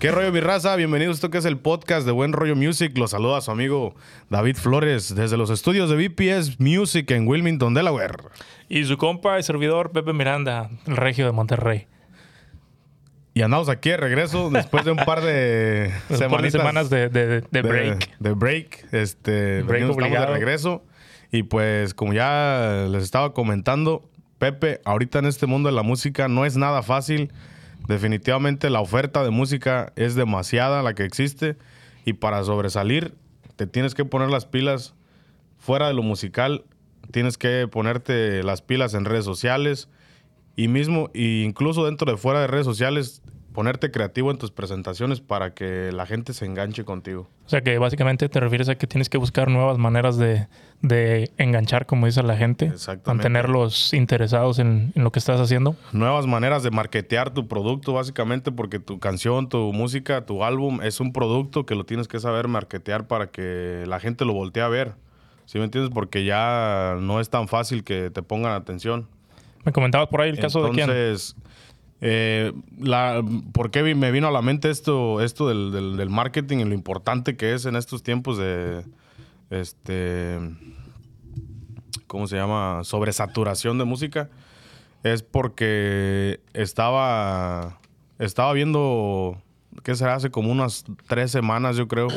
¿Qué rollo, mi raza? Bienvenidos a esto que es el podcast de Buen Rollo Music. Los saluda su amigo David Flores desde los estudios de BPS Music en Wilmington, Delaware. Y su compa y servidor Pepe Miranda, el regio de Monterrey. Y andamos aquí de regreso después de un par de Un par de semanas de, de- de break. De, break. Este, Break venimos- estamos de regreso. Y pues, como ya les estaba comentando, Pepe, ahorita en este mundo de la música no es nada fácil. Definitivamente la oferta de música es demasiada la que existe. Y para sobresalir, te tienes que poner las pilas fuera de lo musical. Tienes que ponerte las pilas en redes sociales. Y mismo, e incluso dentro de fuera de redes sociales, ponerte creativo en tus presentaciones para que la gente se enganche contigo. O sea que básicamente te refieres a que tienes que buscar nuevas maneras de, de enganchar, como dice la gente. Exactamente. Mantenerlos interesados en, en lo que estás haciendo. Nuevas maneras de marketear tu producto, básicamente, porque tu canción, tu música, tu álbum es un producto que lo tienes que saber marketear para que la gente lo voltee a ver. ¿Sí me entiendes? Porque ya no es tan fácil que te pongan atención. Me comentabas por ahí el caso de quién. Eh, la, ¿por qué vi- me vino a la mente esto, esto del, del- del marketing y lo importante que es en estos tiempos de, este, ¿cómo se llama? Sobresaturación de música. Es porque estaba, estaba viendo, ¿qué será? Hace como unas tres semanas, yo creo.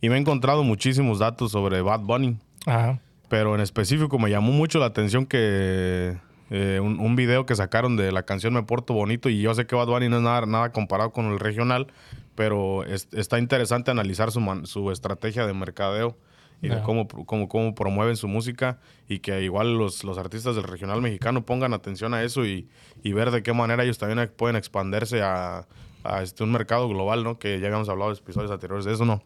Y me he encontrado muchísimos datos sobre Bad Bunny. Ajá. Pero en específico me llamó mucho la atención que eh, un, un video que sacaron de la canción Me Porto Bonito y yo sé que Bad Bunny no es nada, nada comparado con el regional, pero es- está interesante analizar su, man- su estrategia de mercadeo y de Ya. cómo, cómo, cómo promueven su música y que igual los, los artistas del regional mexicano pongan atención a eso y, y ver de qué manera ellos también pueden expandirse a, a este, un mercado global, ¿no? Que ya habíamos hablado en episodios anteriores de eso, ¿no?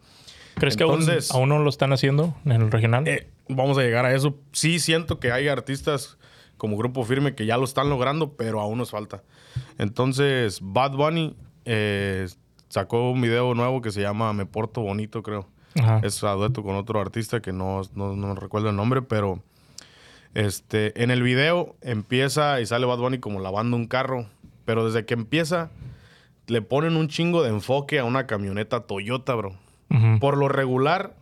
¿Crees Entonces- que aún, aún no lo están haciendo en el regional? Eh, vamos a llegar a eso. Sí siento que hay artistas como Grupo Firme que ya lo están logrando, pero aún nos falta. Entonces, Bad Bunny eh, sacó un video nuevo que se llama Me Porto Bonito, creo. Ajá. Es a dueto con otro artista que no, no, no recuerdo el nombre, pero este, en el video empieza y sale Bad Bunny como lavando un carro, pero desde que empieza le ponen un chingo de enfoque a una camioneta Toyota, bro. Por lo regular,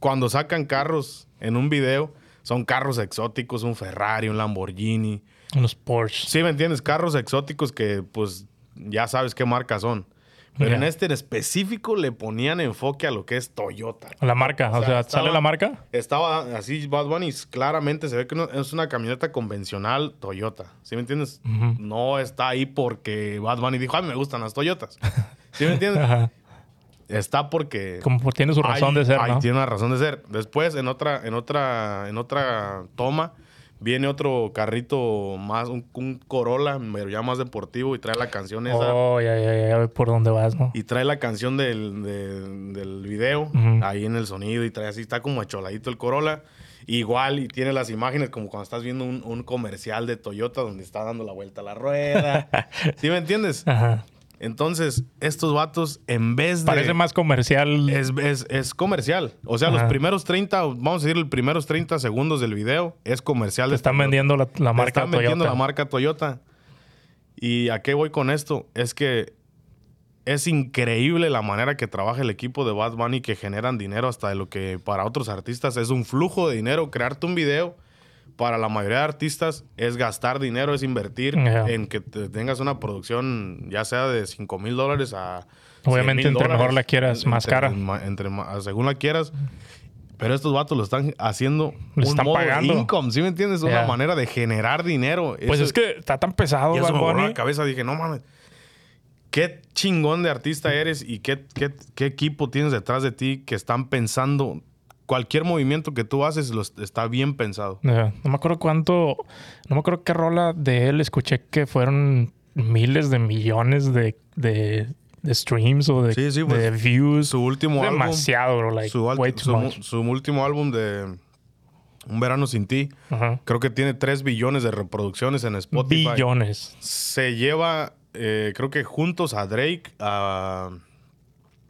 cuando sacan carros en un video, son carros exóticos, un Ferrari, un Lamborghini. Unos Porsche. Sí, ¿me entiendes? Carros exóticos que pues ya sabes qué marca son. Pero en este en específico le ponían enfoque a lo que es Toyota. A la marca. O, O sea, sea, estaba- ¿sale la marca? Estaba así, Bad Bunny claramente se ve que no- es una camioneta convencional Toyota. ¿Sí me entiendes? No está ahí porque Bad Bunny dijo, a mí me gustan las Toyotas. ¿Sí me entiendes? Está porque Como tiene su razón de ser, ahí ¿no? tiene una razón de ser. Después, en otra, en otra, en otra toma, viene otro carrito más, un, un Corolla, pero ya más deportivo, y trae la canción esa. Oh, ya, ya, ya, ya por dónde vas, ¿no? Y trae la canción del, de- del video, ahí en el sonido, y trae así, está como acholadito el Corolla. Igual, y tiene las imágenes como cuando estás viendo un, un comercial de Toyota donde está dando la vuelta a la rueda. ¿Sí me entiendes? Ajá. Entonces, estos vatos, en vez de... Parece más comercial. Es, es- es comercial. O sea, los primeros 30, vamos a decir, los primeros 30 segundos del video es comercial. Te están vendiendo la, la Te marca están vendiendo la marca Toyota. ¿Y a qué voy con esto? Es que es increíble la manera que trabaja el equipo de Bad Bunny que generan dinero hasta de lo que para otros artistas es un flujo de dinero. Crearte un video para la mayoría de artistas es gastar dinero, es invertir en que te- tengas una producción ya sea de 5 mil dólares a... Obviamente, 100,000 entre mejor la quieras, más Entre- cara. ma- entre ma- según la quieras. Pero estos vatos lo están haciendo un están modo pagando. income, ¿sí me entiendes? Una Ya. manera de generar dinero. Pues Eso- es que está tan pesado, y eso me voló la cabeza. Dije, no mames. Qué chingón de artista eres y qué, qué- qué equipo tienes detrás de ti que están pensando. Cualquier movimiento que tú haces los- está bien pensado. No me acuerdo cuánto, no me acuerdo qué rola de él escuché que fueron miles de millones de, de, de streams o de, Sí, sí, pues, de views. Su último álbum. Demasiado, bro. Like, su, way too su- much. su último álbum de Un Verano Sin Ti. Creo que tiene 3 billones de reproducciones en Spotify. Billones. Se lleva, eh, creo que juntos a Drake, a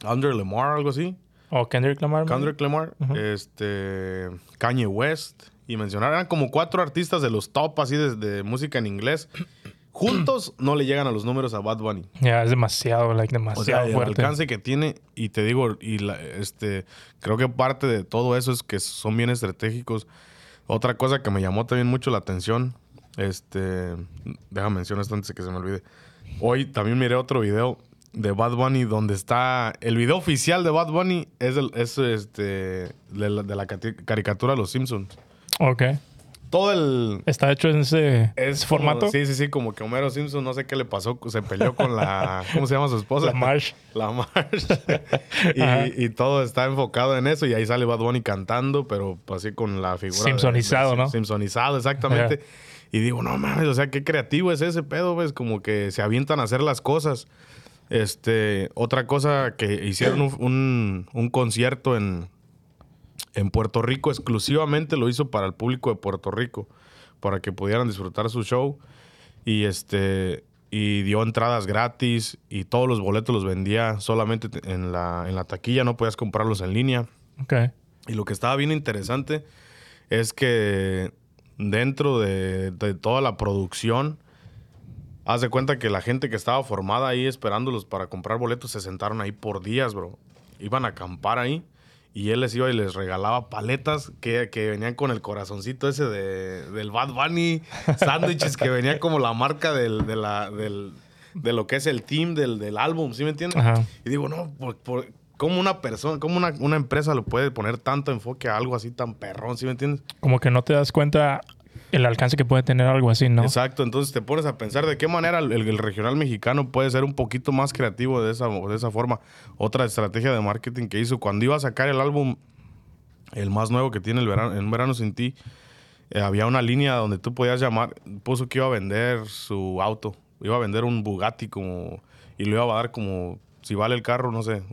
Under Lamar, algo así. O Kendrick Lamar. Kendrick Lamar, este, Kanye West. Y mencionar, eran como cuatro artistas de los top así de, de música en inglés. juntos no le llegan a los números a Bad Bunny. Ya, es demasiado, like, O demasiado sea, el fuerte. alcance que tiene, y te digo, y la- este, creo que parte de todo eso es que son bien estratégicos. Otra cosa que me llamó también mucho la atención, este, déjame mencionar esto antes de que se me olvide. Hoy también miré otro video de Bad Bunny donde está, el video oficial de Bad Bunny es, el, es este, de la, de la cati- caricatura de Los Simpsons. Ok. Todo el, Está hecho en ese, es como- formato. sí, sí, sí, como que Homero Simpson, no sé qué le pasó, se peleó con la, ¿cómo se llama su esposa? La Marsh. La Marsh. Y, y todo está enfocado en eso. Y ahí sale Bad Bunny cantando, pero así con la figura. Simpsonizado, de- ¿no? Simpsonizado, exactamente. Y digo, no mames, o sea, qué creativo es ese pedo, ves, como que se avientan a hacer las cosas. Este, otra cosa que hicieron un, un- un concierto en, en Puerto Rico, exclusivamente lo hizo para el público de Puerto Rico, para que pudieran disfrutar su show. Y este y dio entradas gratis y todos los boletos los vendía solamente te- en la, en la taquilla, no podías comprarlos en línea. Y lo que estaba bien interesante es que dentro de, de toda la producción, haz de cuenta que la gente que estaba formada ahí esperándolos para comprar boletos se sentaron ahí por días, bro. Iban a acampar ahí y él les iba y les regalaba paletas que, que venían con el corazoncito ese de, del Bad Bunny, sándwiches que venían como la marca del, de, la, del, de lo que es el team del, del álbum, ¿sí me entiendes? Ajá. Y digo, no, por, por- ¿cómo una persona, cómo una, una empresa le puede poner tanto enfoque a algo así tan perrón, ¿sí me entiendes? Como que no te das cuenta el alcance que puede tener algo así, ¿no? Exacto, entonces te pones a pensar de qué manera el, el regional mexicano puede ser un poquito más creativo de esa, de esa forma. Otra estrategia de marketing que hizo cuando iba a sacar el álbum, el más nuevo que tiene el verano, en Verano Sin Ti, eh, había una línea donde tú podías llamar, puso que iba a vender su auto, iba a vender un Bugatti como, y lo iba a dar como, si vale el carro, no sé,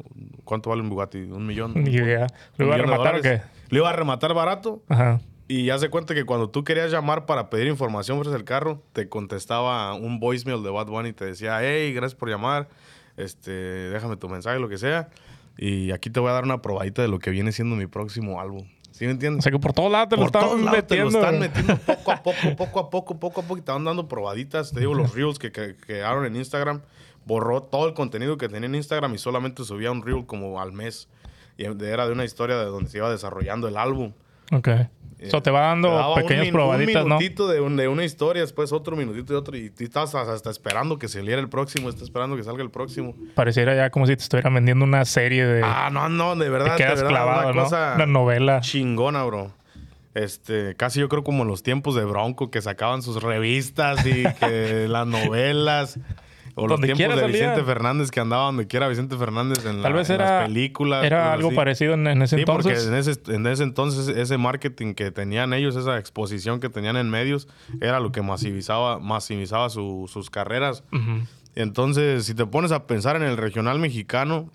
¿cuánto vale un Bugatti? ¿Un millón? Ni idea. ¿Lo iba a rematar o qué? Lo iba a rematar barato Ajá. Y ya se cuenta que cuando tú querías llamar para pedir información sobre el carro, te contestaba un voicemail de Bad Bunny y te decía, hey, gracias por llamar, este, déjame tu mensaje, lo que sea. Y aquí te voy a dar una probadita de lo que viene siendo mi próximo álbum. ¿Sí me O entiendes? sea que por todos lados te lo Por están todos lados te lo metiendo. están metiendo poco a poco, poco a poco, poco a poco. Y te van dando probaditas. Te digo, los reels que que- crearon en Instagram. Borró todo el contenido que tenía en Instagram y solamente subía un reel como al mes. Y era de una historia de donde se iba desarrollando el álbum. Ok. Eso te va dando Te daba pequeñas un, probaditas, un ¿no? minutito de, un- de una historia, después otro minutito de otro. Y tú estás hasta, esperando que saliera el próximo, estás esperando que salga el próximo. Pareciera ya como si te estuvieran vendiendo una serie de... Ah, no, no, de te verdad. quedas de verdad, clavado, una ¿no? cosa Una novela. chingona, bro. Este, casi yo creo como en los tiempos de Bronco que sacaban sus revistas y que las novelas. O los tiempos de salía. Vicente Fernández que andaba donde quiera Vicente Fernández en, Tal la- vez en era, las películas. era algo así. parecido en, en ese Sí, entonces. porque en ese, en ese entonces ese marketing que tenían ellos, esa exposición que tenían en medios, era lo que masivizaba, masivizaba su- sus carreras. Ujú. Entonces, si te pones a pensar en el regional mexicano,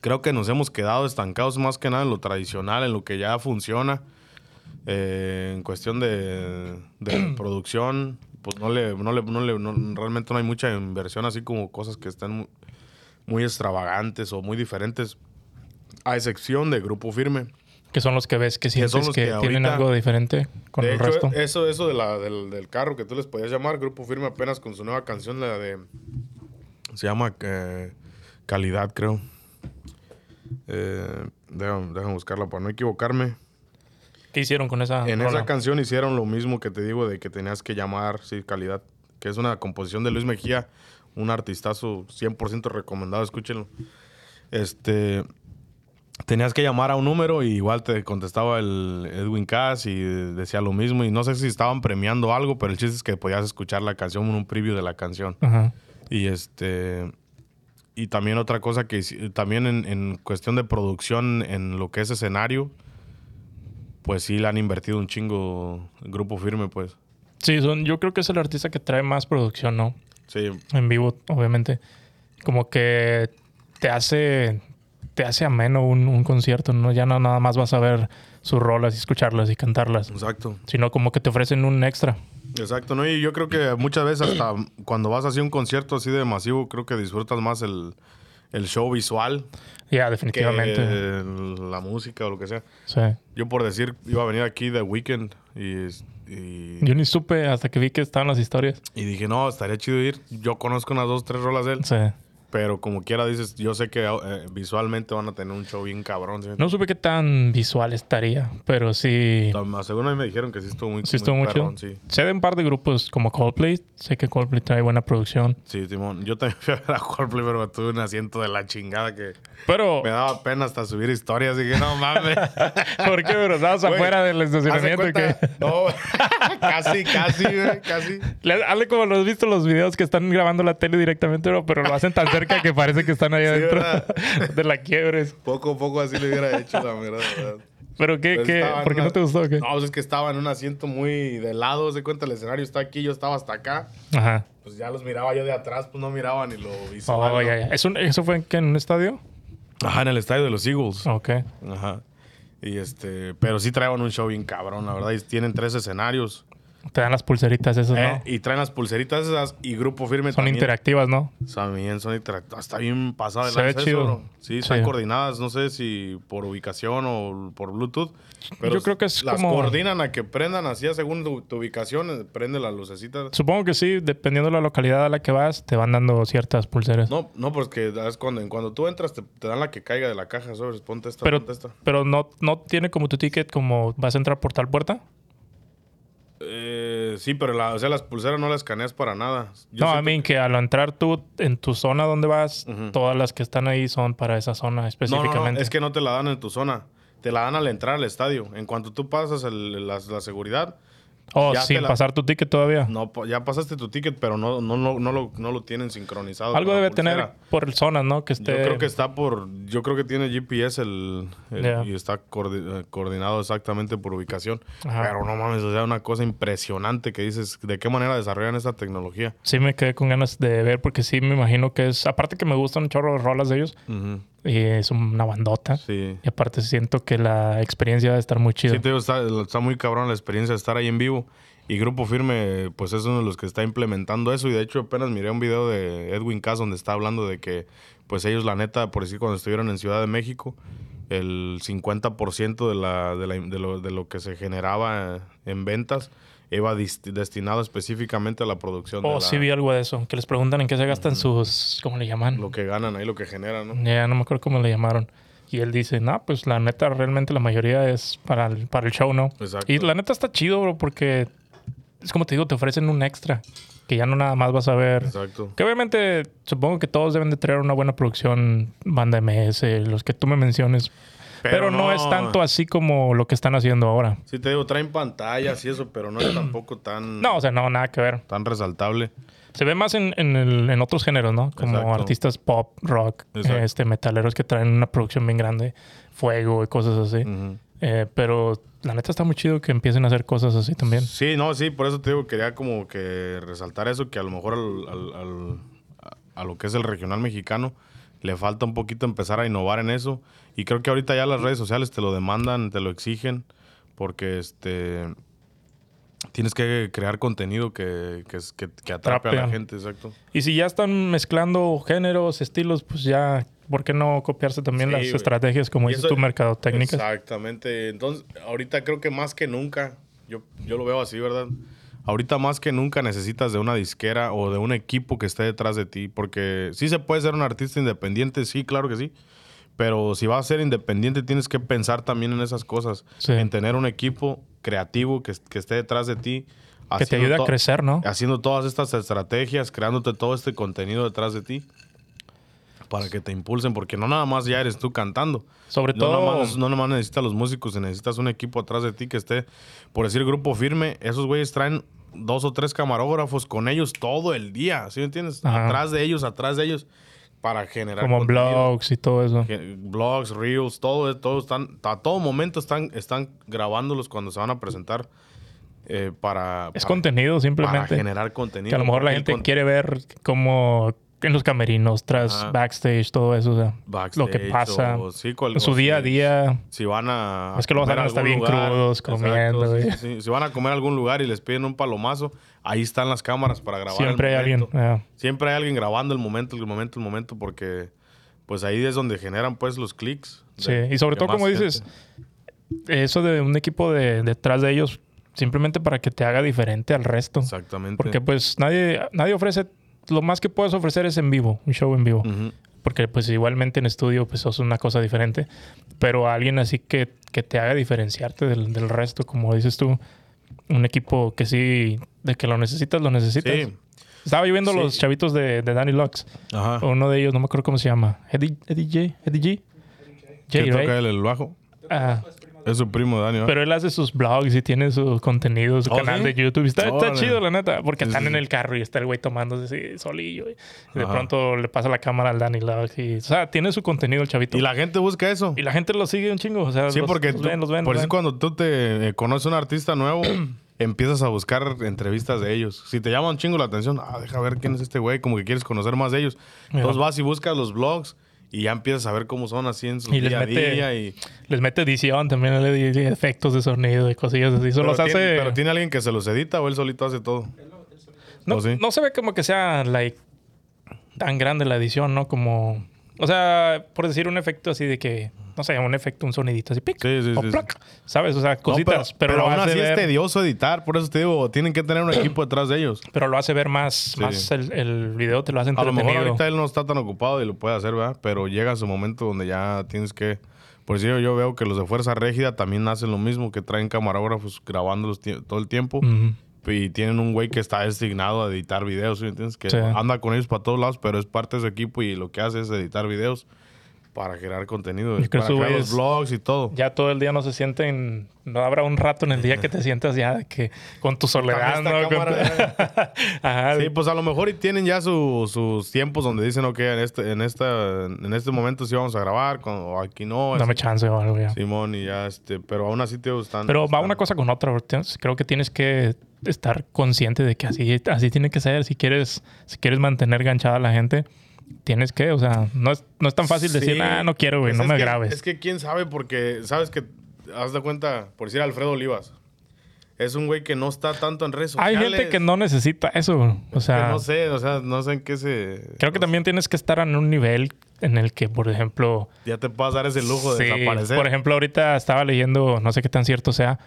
creo que nos hemos quedado estancados más que nada en lo tradicional, en lo que ya funciona. Eh, en cuestión de, de producción, pues no le, no le, no le- no- realmente no hay mucha inversión, así como cosas que están mu- muy, extravagantes o muy diferentes, a excepción de Grupo Firme. Que son los que ves que sientes son que, que tienen ahorita- algo diferente con de el hecho, resto. eso, eso de la, del, del carro que tú les podías llamar, Grupo Firme apenas con su nueva canción, la de... Se llama eh, Calidad, creo. Eh, déjame, déjame buscarla para no equivocarme. ¿Qué hicieron con esa En rola? esa canción hicieron lo mismo que te digo de que tenías que llamar, sí, Calidad, que es una composición de Luis Mejía, un artistazo 100% recomendado, escúchenlo. Este, tenías que llamar a un número y igual te contestaba el Edwin Cass y decía lo mismo y no sé si estaban premiando algo, pero el chiste es que podías escuchar la canción, un preview de la canción. Ajá. Y este. Y también otra cosa que también en, en cuestión de producción en lo que es escenario, pues sí le han invertido un chingo el grupo firme, pues. Sí, son, yo creo que es el artista que trae más producción, ¿no? Sí, En vivo, obviamente. Como que te hace te hace ameno un, un concierto, ¿no? Ya no nada más vas a ver sus rolas y escucharlas y cantarlas, exacto. sino como que te ofrecen un extra. Exacto, ¿no? Y yo creo que muchas veces hasta cuando vas hacia un concierto así de masivo, creo que disfrutas más el, el show visual Ya, definitivamente. la música o lo que sea. Sí. Yo por decir, iba a venir aquí de Weekend y, Y, Yo ni supe hasta que vi que estaban las historias. y dije, no, estaría chido ir. Yo conozco unas dos, tres rolas de él. Sí. Pero como quiera dices, yo sé que eh, visualmente van a tener un show bien cabrón. ¿sí? No supe qué tan visual estaría, pero sí. Según a mí me dijeron que sí estuvo muy, Sí estuvo muy sí. Sé de un par de grupos como Coldplay. Sé que Coldplay trae buena producción. Sí, Simón. Yo también fui a ver a Coldplay, pero tuve un asiento de la chingada que Pero, me daba pena hasta subir historias. Dije, no mames. ¿por qué? Pero estabas afuera del estacionamiento. que No, casi, casi, güey, casi. Le- Hazle como los has visto los videos que están grabando la tele directamente, pero, pero lo hacen tan cerca que parece que están ahí adentro ¿verdad? de la quiebres. Poco a poco así le hubiera hecho la verdad. ¿Pero qué? Pues qué? ¿Por qué una- no te gustó? qué? No, pues es que estaba en un asiento muy de lado. Se cuenta, el escenario está aquí, yo estaba hasta acá. Ajá. Pues ya los miraba yo de atrás, pues no miraba ni lo visual. Oh. ¿Eso, ¿Eso fue en, qué, en un estadio? Ajá, en el estadio de los Eagles. Ok. Ajá. Y este, pero sí traían un show bien cabrón, la verdad. Y tienen tres escenarios. Te dan las pulseritas esas, Eh, ¿no? Y traen las pulseritas esas y Grupo Firme Son también. interactivas, ¿no? También son interactivas. Está bien pasado de Se ve chido. bro. Sí, están Sí. coordinadas, no sé si por ubicación o por Bluetooth. Pero Yo creo que es las como- coordinan a que prendan así según tu, tu ubicación, eh, prende las lucecitas. Supongo que sí, dependiendo de la localidad a la que vas, te van dando ciertas pulseras. No, no, porque es cuando, cuando tú entras te, te dan la que caiga de la caja, ¿sabes? Ponte esta, pero ponte esta. pero no, no tiene como tu ticket como vas a entrar por tal puerta. Eh, sí, pero la, o sea, las pulseras no las escaneas para nada. Yo no, siento- mean que al entrar tú en tu zona donde vas, todas las que están ahí son para esa zona No, no, no, específicamente. es que no te la dan en tu zona. Te la dan al entrar al estadio. En cuanto tú pasas el- la, la seguridad, oh, ya sin la- pasar tu ticket todavía. no, ya pasaste tu ticket, pero no, no, no, no, lo, no lo tienen sincronizado. Algo debe tener por zonas, ¿no? Que esté... Yo creo que está por. Yo creo que tiene GPS el, y está eh, coordinado exactamente por ubicación. Ajá. Pero no mames, o sea, una cosa impresionante que dices, ¿de qué manera desarrollan esta tecnología? Sí me quedé con ganas de ver porque sí me imagino que es... Aparte que me gustan un chorro de rolas de ellos Ujú, y es una bandota. Sí. Y aparte siento que la experiencia va a estar muy chida. Sí, te digo, está, está muy cabrón la experiencia de estar ahí en vivo. Y Grupo Firme, pues es uno de los que está implementando eso. Y de hecho, apenas miré un video de Edwin Cass donde está hablando de que, pues ellos, la neta, por decir, cuando estuvieron en Ciudad de México, el 50% de, la, de, la- de lo, de lo que se generaba en ventas iba destinado específicamente a la producción Oh, de la- sí vi algo de eso. Que les preguntan en qué se gastan sus... ¿Cómo le llaman? lo que ganan ahí, lo que generan, ¿no? Ya no me acuerdo cómo le llamaron. Y él dice, no, pues la neta, realmente la mayoría es para el, para el show, ¿no? Exacto. Y la neta está chido, bro, porque es como te digo, te ofrecen un extra. Que ya no nada más vas a ver. Exacto. Que obviamente supongo que todos deben de traer una buena producción, banda MS, los que tú me menciones. Pero, no, es tanto así como lo que están haciendo ahora. Sí, te digo, traen pantallas y eso, pero no es tampoco tan, No, o sea, no, nada que ver. tan resaltable. Se ve más en, en, el- en otros géneros, ¿no? Como Exacto. artistas pop, rock, Exacto. este, metaleros que traen una producción bien grande, fuego y cosas así. Eh, pero la neta está muy chido que empiecen a hacer cosas así también. Sí, no, sí, por eso te digo, quería como que resaltar eso, que a lo mejor al, al- a lo que es el regional mexicano le falta un poquito empezar a innovar en eso. Y creo que ahorita ya las redes sociales te lo demandan, te lo exigen, porque este tienes que crear contenido que, que, es- que- que atrape a la gente, exacto. Y si ya están mezclando géneros, estilos, pues ya, ¿por qué no copiarse también Sí, las estrategias, como Y dices eso- tú, mercadotécnicas? Exactamente. Entonces, ahorita creo que más que nunca, yo, yo lo veo así, ¿verdad? Ahorita más que nunca necesitas de una disquera o de un equipo que esté detrás de ti, porque sí se puede ser un artista independiente, sí, claro que sí, pero si vas a ser independiente tienes que pensar también en esas cosas, Sí. en tener un equipo creativo que, que esté detrás de ti. Que te ayude a crecer, ¿no? Haciendo todas estas estrategias, creándote todo este contenido detrás de ti para que te impulsen, porque no nada más ya eres tú cantando. Sobre No todo, nomás, no nomás necesitas los músicos, necesitas un equipo atrás de ti que esté, por decir grupo firme, esos güeyes traen dos o tres camarógrafos con ellos todo el día, ¿sí me entiendes? Ajá. Atrás de ellos, atrás de ellos, para generar como contenido. blogs y todo eso. Blogs, reels, todo, todo están, a todo momento están, están grabándolos cuando se van a presentar eh, para, Es para- contenido para simplemente. generar contenido. Que a lo mejor la gente con- quiere ver como en los camerinos, tras Ajá. backstage, todo eso. o sea, backstage lo que pasa o- sí, cual- en su o día a día. Si van a. Es que lo vas a algún bien crudos, comiendo, sí, sí. Si van a comer a algún lugar y les piden un palomazo, ahí están las cámaras para grabar. Siempre hay alguien. momento. ah, Siempre hay alguien grabando el momento, el momento, el momento, porque pues ahí es donde generan pues los clics. sí, y sobre todo, como dices, eso de un equipo de detrás de ellos simplemente para que te haga diferente al resto. Exactamente. Porque pues nadie, nadie ofrece, lo más que puedes ofrecer es en vivo, un show en vivo. Porque pues igualmente en estudio pues es una cosa diferente. Pero alguien así que, que te haga diferenciarte del, del resto, como dices tú, un equipo que sí, de que lo necesitas, lo necesitas. Sí. Estaba yo viendo Sí. los chavitos de, de Danny Lux. Ajá. Uno de ellos, no me acuerdo cómo se llama. Eddie, Eddie J. Eddie G. ¿Quién J, toca right? él el bajo? Ah, Es su primo Dani, ¿verdad? pero él hace sus blogs y tiene su contenido, su ¿Oh, canal sí? de YouTube. Está, chido, la neta. Porque Sí, están sí, en el carro y está el güey tomándose así solillo. Y de Ajá. pronto le pasa la cámara al Lux. Y, o sea, tiene su contenido el chavito. Y la gente busca eso. Y la gente lo sigue un chingo. O sea, Sí, los, porque los tú- ven, los ven. por los eso ven. cuando tú te eh, conoces a un artista nuevo, empiezas a buscar entrevistas de ellos. Si te llama un chingo la atención, ah, deja ver quién es este güey, como que quieres conocer más de ellos. Entonces vas y buscas los blogs y ya empiezas a ver cómo son así en su Y les a mete- día. Y, Les mete edición también, le di efectos de sonido y cosillas así. Pero, los tiene, hace. pero tiene alguien que se los edita o él solito hace todo. No, ¿O sí? no se ve como que sea like, tan grande la edición, ¿no? Como. O sea, por decir un efecto así de que. No sé, un efecto, un sonidito así. Pic, Sí, sí, o sí, plac, ¿Sabes? O sea, No, cositas. pero, pero lo aún hace así es ver, tedioso editar, por eso te digo, tienen que tener un equipo detrás de ellos. pero lo hace ver más. Más el, el video te lo hace A lo entretenido. mejor ahorita él no está tan ocupado y lo puede hacer, ¿verdad? Pero llega su momento donde ya tienes que... Por eso yo veo que los de Fuerza Régida también hacen lo mismo, que traen camarógrafos grabándolos todo el tiempo. Y tienen un güey que está designado a editar videos, ¿sí entiendes? Que Sí. anda con ellos para todos lados, pero es parte de su equipo y lo que hace es editar videos para crear contenido, para crear los vlogs y todo. Ya todo el día no se sienten. No habrá un rato en el día que te sientas ya que con tu soledad, Esta ¿no? Con- cámara, Ajá. Sí, pues a lo mejor y tienen ya su- sus tiempos donde dicen, ok, en este, en esta, en este momento sí vamos a grabar, con, o aquí no. Dame así. chance o algo ya. Simón y ya, este, pero aún así te están. Pero va una cosa con otra. Creo que tienes que estar consciente de que así, así tiene que ser. Si quieres, si quieres mantener ganchada a la gente, tienes que, o sea, no es, no es tan fácil decir, ah, no quiero, güey, Pues no me que- grabes. Es que quién sabe, porque sabes que, haz de cuenta, por decir Alfredo Olivas, es un güey que no está tanto en redes Hay sociales. gente que no necesita eso. O que sea, no sé, o sea, no sé en qué se. creo que también tienes que estar en un nivel en el que, por ejemplo, Ya te puedas dar ese lujo de sí, desaparecer. por ejemplo, ahorita estaba leyendo, no sé qué tan cierto sea,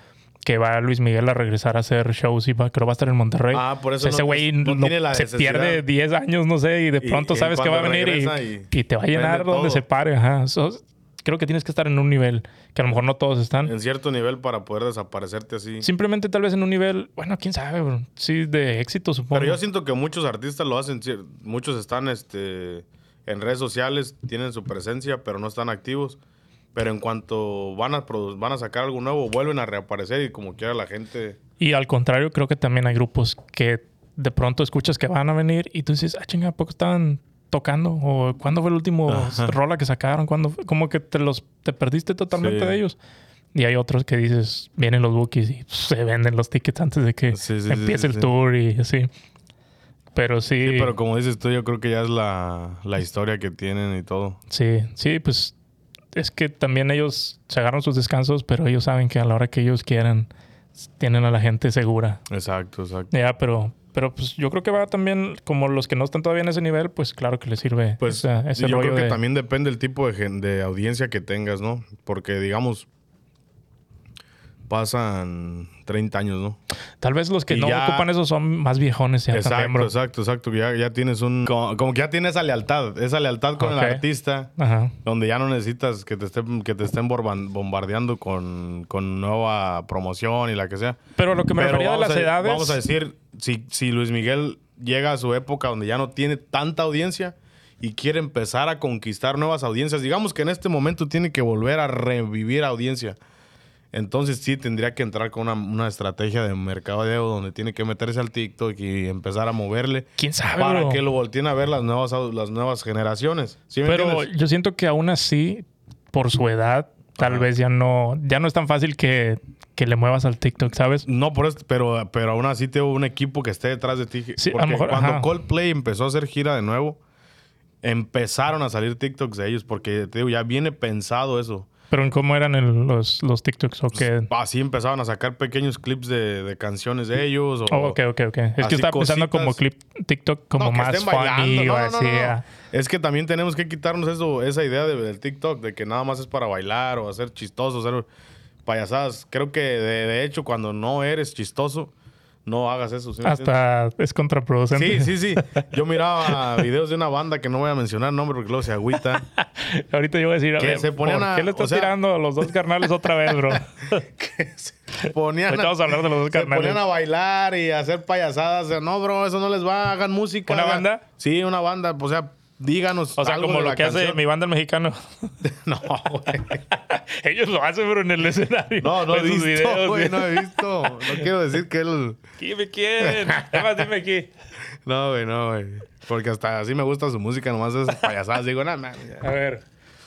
que va Luis Miguel a regresar a hacer shows y va, creo va a estar en Monterrey. Ah, por eso ese güey no no- se pierde 10 años, no sé, y de pronto y sabes que va a venir y, te va a llenar donde todo. se pare. Ajá. So, creo que tienes que estar en un nivel que a lo mejor no todos están. En cierto nivel para poder desaparecerte así. Simplemente tal vez en un nivel, bueno, quién sabe, bro. sí, de éxito, supongo. Pero yo siento que muchos artistas lo hacen, muchos están este, en redes sociales, tienen su presencia, pero no están activos. Pero en cuanto van a, van a sacar algo nuevo, vuelven a reaparecer y como quiera la gente... Y al contrario, creo que también hay grupos que de pronto escuchas que van a venir y tú dices, ah, chinga, ¿a poco estaban tocando? ¿O cuándo fue el último Ajá. rola que sacaron? ¿Cuándo? Como que te los te perdiste totalmente Sí. de ellos. Y hay otros que dices, vienen los bookies y se venden los tickets antes de que Sí, sí, sí, empiece sí, el sí. tour y así. Pero sí, Sí, pero como dices tú, yo creo que ya es la, la historia que tienen y todo. sí, sí, pues es que también ellos se agarran sus descansos, pero ellos saben que a la hora que ellos quieran, tienen a la gente segura. Exacto, exacto. Ya, pero, pero pues yo creo que va también, como los que no están todavía en ese nivel, pues claro que les sirve Pues esa- ese yo rollo creo que de- también depende del tipo de audiencia que tengas, ¿no? Porque, digamos, pasan 30 años, ¿no? Tal vez los que Y no ya- ocupan eso son más viejones ya también, Exacto, bro. exacto, exacto. Ya, ya tienes un... Como, como que ya tienes esa lealtad, esa lealtad con el artista, Ajá. donde ya no necesitas que te estén, que te estén bombardeando con, con nueva promoción y la que sea. Pero lo que me Pero refería de las a- edades... Vamos a decir, si, si Luis Miguel llega a su época donde ya no tiene tanta audiencia y quiere empezar a conquistar nuevas audiencias, digamos que en este momento tiene que volver a revivir audiencia. Entonces sí tendría que entrar con una, una estrategia de mercadeo donde tiene que meterse al TikTok y empezar a moverle ¿Quién sabe, para bro? que lo volteen a ver las nuevas, las nuevas generaciones. ¿Sí me Pero entiendes? yo siento que aún así, por su edad, tal Ajá. vez ya no, ya no es tan fácil que, que le muevas al TikTok, ¿sabes? No, por esto, pero, pero aún así tengo un equipo que esté detrás de ti. Sí, a lo Porque mejor, cuando ajá. Coldplay empezó a hacer gira de nuevo, empezaron a salir TikToks de ellos, porque te digo, ya viene pensado eso. Pero en cómo eran el- los, los TikToks o qué. Así empezaban a sacar pequeños clips de, de canciones de ellos. O, Oh, ok, ok, ok. Es que estaba pensando cositas. como clip TikTok como No, que más funny. No, o no, así. Es que también tenemos que quitarnos eso, esa idea de- del TikTok, de que nada más es para bailar o hacer chistoso. Hacer... payasadas. Creo que de, de hecho, cuando no eres chistoso, no hagas eso. Hasta es contraproducente. Sí, sí, sí. Yo miraba videos de una banda que no voy a mencionar nombre porque luego se agüita. Ahorita yo voy a decir, a Que ver, se ponían ¿por a- qué le o estás sea- tirando a los dos carnales otra vez, bro? que se ponían, a hablar de los dos se ponían a bailar y a hacer payasadas. O sea, no, bro, eso no les va. Hagan música. ¿Una hagan- banda? Sí, una banda. O sea, díganos. O sea, algo como de lo la que hace canción. mi banda el mexicano. No, güey. Ellos lo hacen, pero en el escenario. No, no he visto, videos, güey. No he visto. No quiero decir que él. ¿Quién me quieren? Además, dime aquí. No, güey, no, güey. Porque hasta así me gusta su música, nomás es payasadas. Digo, nada. A ver,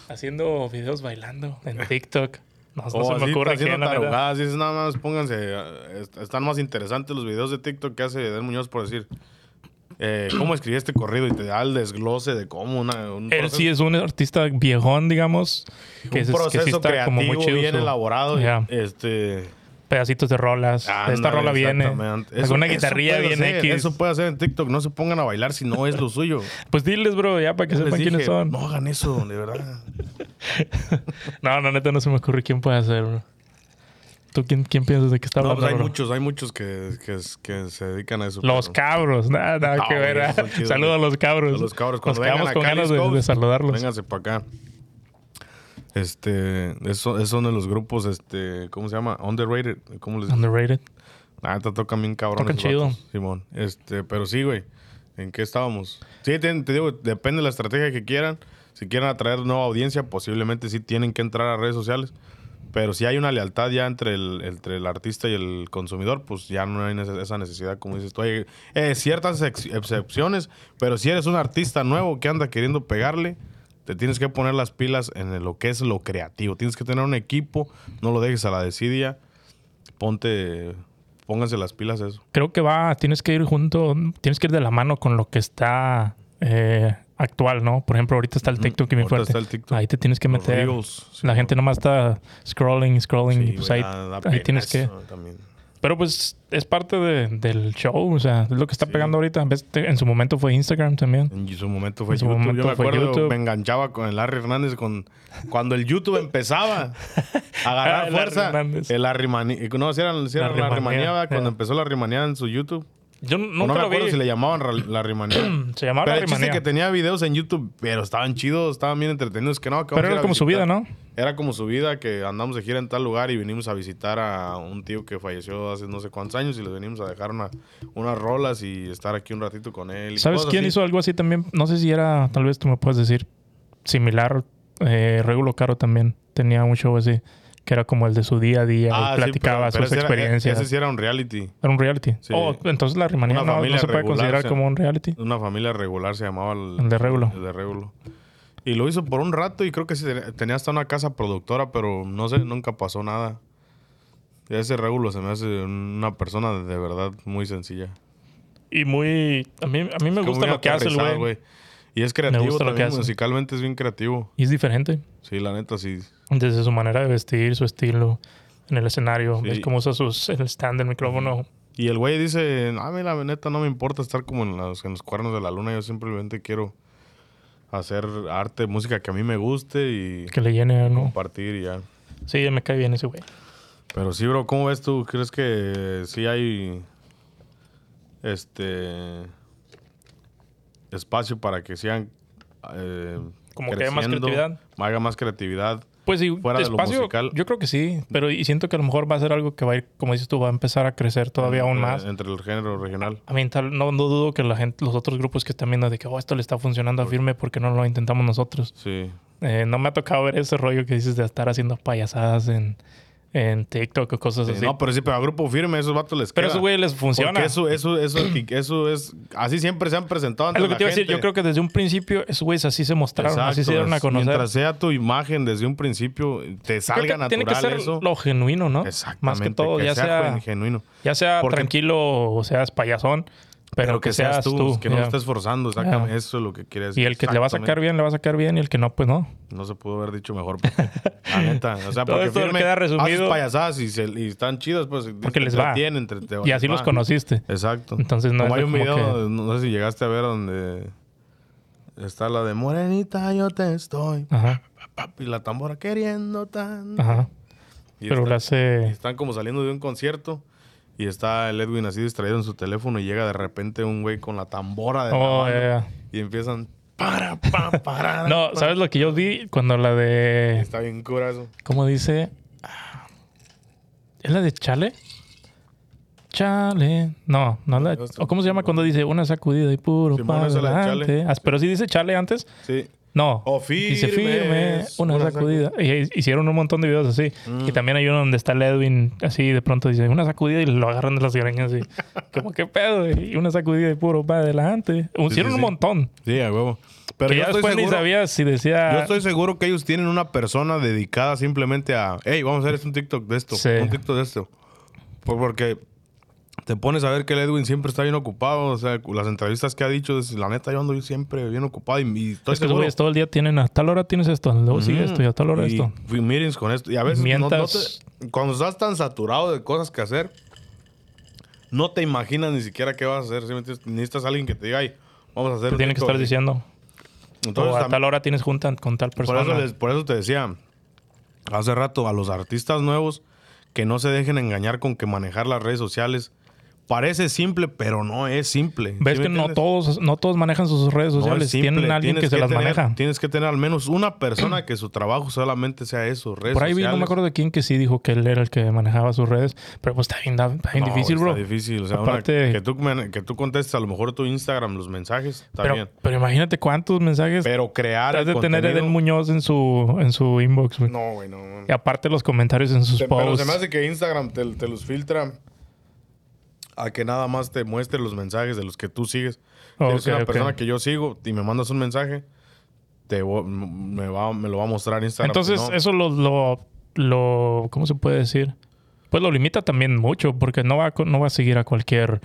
haciendo videos bailando en TikTok. No, no O se me así, ocurre haciendo quién, tarugadas. Dices, nada más pónganse. eh, est- Están más interesantes los videos de TikTok que hace Edel Muñoz por decir. Eh, ¿Cómo escribí este corrido? Y te da el desglose de cómo una. Un Él sí es un artista viejón, digamos. Que, un es- que proceso sí está creativo como muy chido. bien elaborado. y. Este. Pedacitos de rolas. Esta rola viene. Alguna Eso- eso guitarrilla hacer, X. Eso puede hacer en TikTok. No se pongan a bailar si no es lo suyo. Pues diles, bro, ya para que sepan quiénes son. No hagan eso, de verdad. No, no, neta, no se me ocurre quién puede hacer, bro. ¿Tú quién, quién piensas de que está No, hablando, pues hay bro? muchos, hay muchos que, que, que se dedican a eso. Los pero- cabros, nada, nada No, que ver. ¿ah? Saludos a los cabros. A los cabros. Nos Cuando quedamos vengan con ganas de, saludarlos. Vénganse para acá. Este, eso, es uno de los grupos, este, ¿cómo se llama? Underrated. ¿Cómo les Underrated. Ah, te tocan bien cabrón. Tocan chido. Simón. Este, pero sí, güey. ¿En qué estábamos? Sí, te, te digo, depende de la estrategia que quieran. Si quieren atraer nueva audiencia, posiblemente sí tienen que entrar a redes sociales. Pero si hay una lealtad ya entre el, entre el artista y el consumidor, pues ya no hay esa necesidad, como dices tú. Hay eh, ciertas ex- excepciones, pero si eres un artista nuevo que anda queriendo pegarle, te tienes que poner las pilas en lo que es lo creativo. Tienes que tener un equipo, no lo dejes a la desidia. Ponte, pónganse las pilas a eso. Creo que va, tienes que ir junto, tienes que ir de la mano con lo que está eh, actual, ¿no? Por ejemplo, ahorita está el. TikTok y muy Ahorita fuerte. está el TikTok. Ahí te tienes que meter. Reels, sí, la no. gente nomás está scrolling, scrolling. y Sí, pues güey, ahí, da- da ahí tienes que. también. Pero pues es parte de- del show, o sea, es lo que está Sí. pegando ahorita. En, su momento fue Instagram también. En su momento fue En su YouTube. momento Yo me fue acuerdo, YouTube. me enganchaba con el Larry Hernández con cuando el YouTube empezaba a Ah, agarrar el fuerza. Larry Hernández. El Larry No, si era, si era Larry la cuando ya. empezó la Rimanía en su YouTube. Yo nunca no me lo acuerdo vi. si le llamaban la Rimanía. Se llamaba Pero la Rimanía. que tenía videos en YouTube, pero estaban chidos, estaban bien entretenidos. Que no, que Pero era como su vida. ¿no? Era como su vida, que andamos de gira en tal lugar y vinimos a visitar a un tío que falleció hace no sé cuántos años y les venimos a dejar una- unas rolas y estar aquí un ratito con él. y ¿Sabes cosas quién así. hizo algo así también? No sé si era, tal vez tú me puedes decir, similar. Eh, Regulo Caro también tenía un show así, que era como el de su día a día Ah, y sí, platicaba pero- pero sus ese era- experiencias. ese sí era un reality. Era un reality. Sí. Oh, entonces la Rimanía no, se puede regular, considerar como un reality. Una familia regular se llamaba el, El de Régulo. El de Régulo. Y lo hizo por un rato y creo que sí tenía hasta una casa productora, pero no sé, nunca pasó nada. Ese Régulo se me hace una persona de, verdad muy sencilla. Y muy... A mí, a mí me gusta lo que hace el güey. Y es creativo también, musicalmente es bien creativo. Y es diferente. Sí, la neta, sí. Desde su manera de vestir, su estilo en el escenario. Sí. Ves cómo usa sus, el stand del micrófono. Y el güey dice, a mí la neta no me importa estar como en los, en los cuernos de la luna, yo simplemente quiero hacer arte, música que a mí me guste y Que le llene, ¿no? compartir y ya. Sí, me cae bien ese güey. Pero sí, bro, ¿cómo ves tú? ¿Crees que sí hay este espacio para que sean eh, Como que haya más creatividad. Haya más creatividad. Pues sí, Fuera de lo espacio, musical. yo creo que sí, pero y siento que a lo mejor va a ser algo que va a ir, como dices tú, va a empezar a crecer todavía aún más. Entre el género regional. A mí tal, no, no dudo que la gente, los otros grupos que están viendo de que oh, esto le está funcionando a firme porque no lo intentamos nosotros. Sí. Eh, no me ha tocado ver ese rollo que dices de estar haciendo payasadas en, en TikTok o cosas Sí, así. No, pero sí, pero a grupo firme, esos vatos les pero queda. eso, güey, les funciona. Porque eso, eso, eso, eso es... Así siempre se han presentado ante es lo que la te iba a decir. Yo creo que desde un principio, esos güeyes así se mostraron, así se dieron a conocer. Mientras sea tu imagen desde un principio, te Creo salga que natural tiene que ser eso. lo genuino, ¿no? Exactamente. Más que todo, que ya sea, gen- genuino. ya sea Porque- tranquilo o seas payasón, pero, que, seas tú. que no estés forzando. Ya. Eso es lo que quieres. Y el que le va a sacar bien, le va a sacar bien, y el que no, pues no. No se pudo haber dicho mejor. la neta. O sea, Todo porque esto firme, queda resumido. payasadas y, se- y están chidas, pues. Porque les va. te- te- Y así los conociste. Exacto. Entonces no como hay un video, que- no sé si llegaste a ver, donde está la de Morenita, yo te estoy. Ajá, Y la tambora queriendo tan. ajá. Y Pero está- le hace... Están como saliendo de un concierto y está el Edwin así distraído en su teléfono y llega de repente un güey con la tambora de la Oh, yeah. y empiezan para, pa, para. No. ¿sabes lo que yo vi cuando la de... Está bien cura eso. ¿Cómo dice? ¿Es la de Chale? Chale. No, no la ¿O cómo se llama cuando dice una sacudida y puro Simón, para es la de? Chale. Ah, Pero sí dice Chale antes. Sí. No. O Dice firme, una una sacudida. Y hicieron un montón de videos así. Mm. Y también hay uno donde está el Edwin así de pronto dice una sacudida y lo agarran de las greñas y como qué pedo. Y una sacudida y puro para adelante. Hicieron sí, un sí. montón. Sí, a huevo. Pero que yo ya estoy, después ni sabías si decía... yo estoy seguro que ellos tienen una persona dedicada simplemente a, hey, vamos a hacer un TikTok de esto, Sí. un TikTok de esto. Por- Porque te pones a ver que el Edwin siempre está bien ocupado. O sea, las entrevistas que ha dicho, es, la neta, yo ando siempre bien ocupado y, y estoy Es que güeyes todo el día tienen a tal hora tienes esto, luego sigue Ujú. esto y a tal hora Y esto. fui meetings con esto. Y a veces no- no Mientras- te- cuando estás tan saturado de cosas que hacer, no te imaginas ni siquiera qué vas a hacer. Necesitas a alguien que te diga, ay, vamos a hacer Te tienen que TikTok". estar diciendo. Entonces, o a tal hora tienes junta con tal por, persona. eso les- por eso te decía hace rato a los artistas nuevos que no se dejen engañar con que manejar las redes sociales parece simple, pero no es simple. Ves ¿sí me que no todos, no todos manejan sus redes No sociales. simple. Tienen alguien que se las tener- maneja. Tienes que tener al menos una persona que su trabajo solamente sea eso, redes Por ahí vi, no me acuerdo de quién que sí dijo que él era el que manejaba sus redes. Pero pues está bien, está bien No, difícil, está bro. difícil. O sea, una- Aparte- que, tú, que tú contestes a lo mejor tu Instagram, los mensajes, está Pero, bien. pero imagínate cuántos mensajes Pero crear has de tener contenido- Eden Muñoz en su, en su inbox, güey. No, güey, no. Y aparte los comentarios en sus Te- Pero posts. se me hace que Instagram te, te los filtra a que nada más te muestre los mensajes de los que tú sigues. Si eres Ok, una persona que yo sigo y me mandas un mensaje, te me, va, me lo va a mostrar Instagram. Entonces, si no- eso lo, lo, lo- ¿Cómo se puede decir? Pues lo limita también mucho, porque no va, no va a seguir a cualquier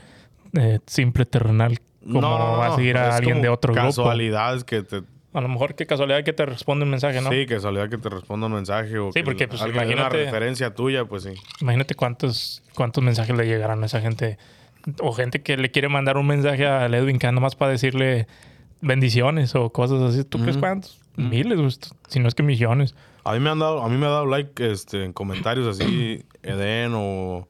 eh, simple terrenal como No, va a seguir a alguien de otro grupo. Casualidades que te... A lo mejor qué casualidad que te responde un mensaje, ¿no? Sí, casualidad que te responda un mensaje o Sí, que porque, pues, alguien dé una imagínate- referencia tuya, pues sí. Imagínate cuántos, cuántos mensajes le llegarán a esa gente. O gente que le quiere mandar un mensaje a Edwin Can nomás para decirle bendiciones o cosas así. ¿Tú crees Ujú. cuántos? Miles, güey. Si no es que millones. A mí me han dado, a mí me ha dado like este, en comentarios así, Eden o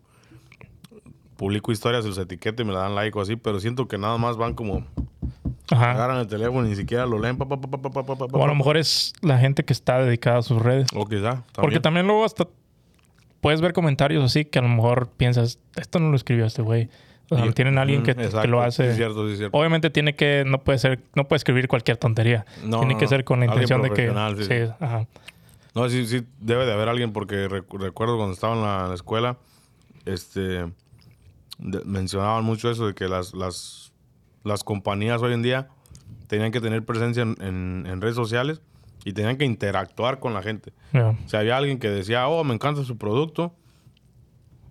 publico historias, los etiqueto y me le dan like o así, pero siento que nada más van como Ajá. agarran el teléfono y ni siquiera lo leen. Pa, pa, pa, pa, pa, pa, pa, pa, O a lo mejor es la gente que está dedicada a sus redes. O quizá. Porque también luego hasta puedes ver comentarios así que a lo mejor piensas, esto no lo escribió este güey. O sea, tienen alguien que, que exacto, lo Sí, hace. es cierto, sí, cierto. Obviamente tiene que, no puede ser, no puede escribir cualquier tontería. No, tiene no, que no. ser con la intención de que. sí, sí, sí. ajá. No, sí, sí, debe de haber alguien porque recu- recuerdo cuando estaba en la, en la escuela, este, mencionaban mucho eso de que las, las, las compañías hoy en día tenían que tener presencia en, en- en redes sociales y tenían que interactuar con la gente. Si había alguien que decía, oh, me encanta su producto,